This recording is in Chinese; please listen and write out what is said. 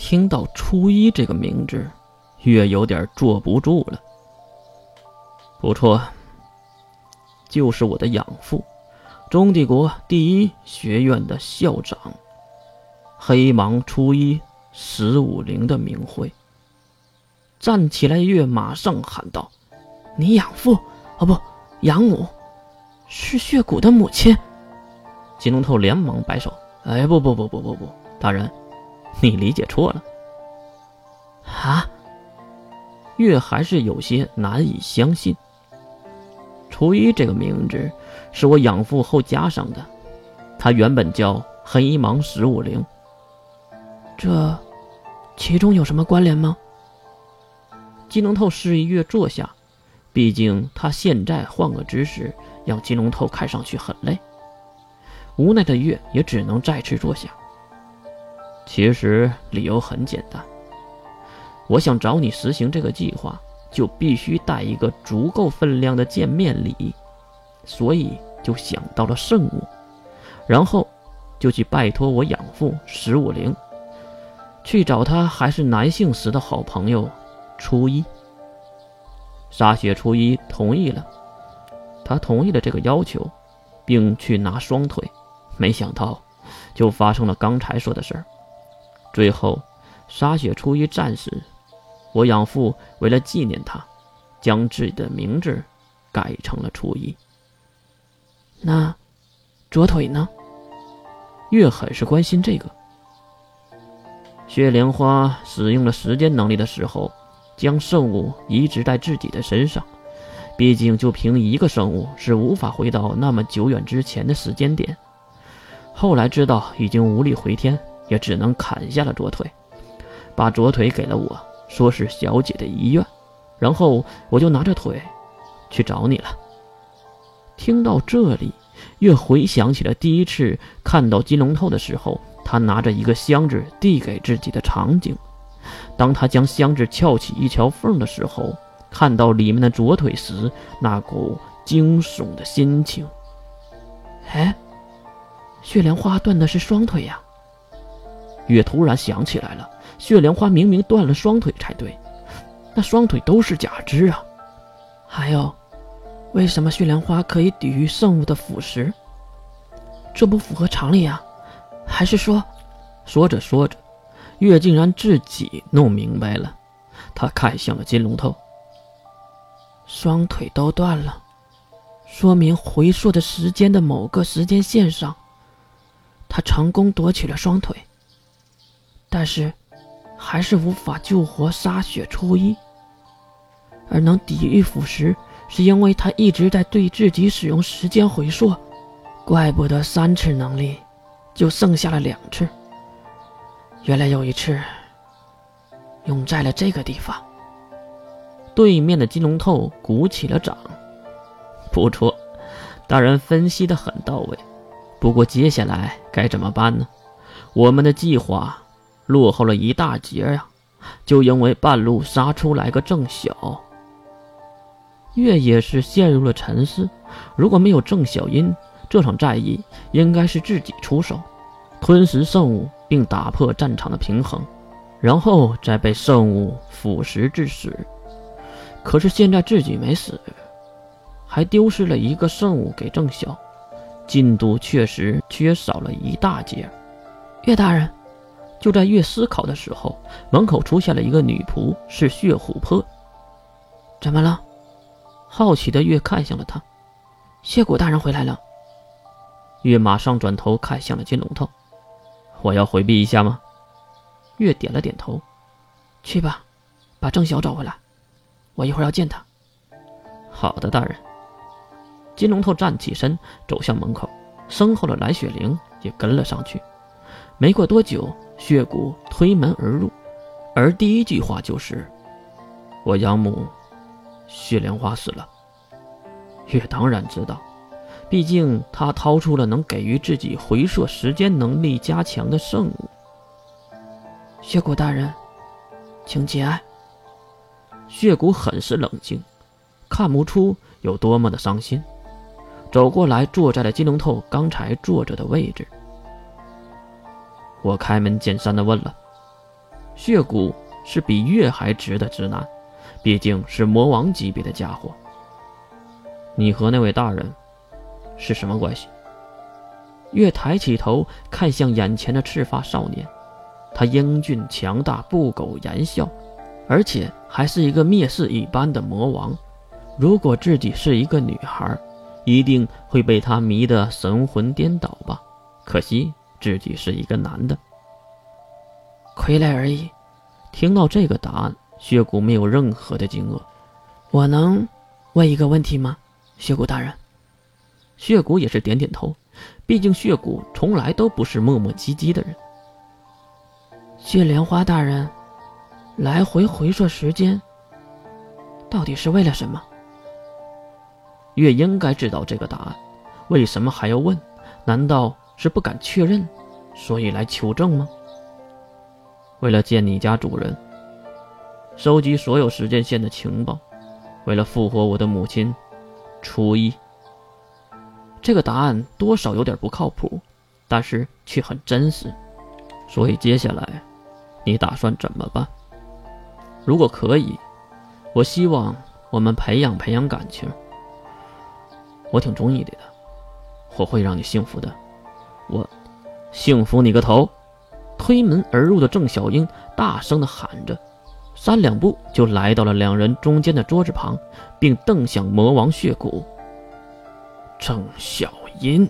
听到初一这个名字，月有点坐不住了。不错，就是我的养父，中帝国第一学院的校长，黑芒初一十五陵的名讳。站起来，月马上喊道：“你养父，哦不，养母，是血骨的母亲。”金龙头连忙摆手：“哎，不不不不不不，大人，你理解错了。”啊，月还是有些难以相信。初一这个名字是我养父后加上的，他原本叫黑芒十五陵。这其中有什么关联吗？金龙透示意月坐下，毕竟他现在换个姿势，让金龙透看上去很累。无奈的月也只能再次坐下。其实理由很简单，我想找你实行这个计划，就必须带一个足够分量的见面礼，所以就想到了圣物，然后就去拜托我养父十五陵，去找他还是男性时的好朋友。初一，沙雪初一同意了，他同意了这个要求，并去拿双腿，没想到就发生了刚才说的事儿。最后，沙雪初一战死，我养父为了纪念他，将自己的名字改成了初一。那左腿呢？月很是关心这个。血莲花使用了时间能力的时候。将圣物移植在自己的身上，毕竟就凭一个圣物是无法回到那么久远之前的时间点。后来知道已经无力回天，也只能砍下了左腿，把左腿给了我，说是小姐的遗愿。然后我就拿着腿去找你了。听到这里，月回想起了第一次看到金龙头的时候，他拿着一个箱子递给自己的场景。当他将箱子撬起一条缝的时候，看到里面的左腿时，那股惊悚的心情。哎，血莲花断的是双腿呀！月突然想起来了，血莲花明明断了双腿才对，那双腿都是假肢啊！还有，为什么血莲花可以抵御圣物的腐蚀？这不符合常理啊！还是说……说着说着。月竟然自己弄明白了，他看向了金龙头。双腿都断了，说明回溯的时间的某个时间线上，他成功夺取了双腿，但是还是无法救活沙雪初一。而能抵御腐蚀，是因为他一直在对自己使用时间回溯，怪不得三次能力就剩下了两次。原来有一次，用在了这个地方。对面的金龙透鼓起了掌，不错，大人分析的很到位。不过接下来该怎么办呢？我们的计划落后了一大截呀，就因为半路杀出来个郑晓。月也是陷入了沉思。如果没有郑小音，这场战役应该是自己出手，吞食圣物。并打破战场的平衡，然后再被圣物腐蚀致死。可是现在自己没死，还丢失了一个圣物给郑晓，进度确实缺少了一大截。岳大人，就在月思考的时候，门口出现了一个女仆，是血琥珀。怎么了？好奇的月看向了他。谢谷大人回来了。月马上转头看向了金龙头。我要回避一下吗？月点了点头。去吧，把郑晓找回来。我一会儿要见他。好的，大人。金龙头站起身，走向门口，身后的蓝雪玲也跟了上去。没过多久，血骨推门而入，而第一句话就是：“我养母血莲花死了。”月当然知道。毕竟，他掏出了能给予自己回溯时间能力加强的圣物。血骨大人，请节哀。血骨很是冷静，看不出有多么的伤心，走过来坐在了金龙头刚才坐着的位置。我开门见山的问了：“血骨是比月还值的直男，毕竟是魔王级别的家伙。你和那位大人是什么关系？月抬起头看向眼前的赤发少年，他英俊强大，不苟言笑，而且还是一个蔑视一般的魔王。如果自己是一个女孩，一定会被他迷得神魂颠倒吧？可惜自己是一个男的，傀儡而已。听到这个答案，血骨没有任何的惊愕。我能问一个问题吗，血骨大人？血骨也是点点头，毕竟血骨从来都不是磨磨唧唧的人。血莲花大人，来回回溯时间，到底是为了什么？月应该知道这个答案，为什么还要问？难道是不敢确认，所以来求证吗？为了见你家主人，收集所有时间线的情报，为了复活我的母亲，初一。这个答案多少有点不靠谱，但是却很真实。所以接下来，你打算怎么办？如果可以，我希望我们培养培养感情。我挺中意你的，我会让你幸福的。我，幸福你个头！推门而入的郑小英大声的喊着，三两步就来到了两人中间的桌子旁，并瞪向魔王血骨。郑小英。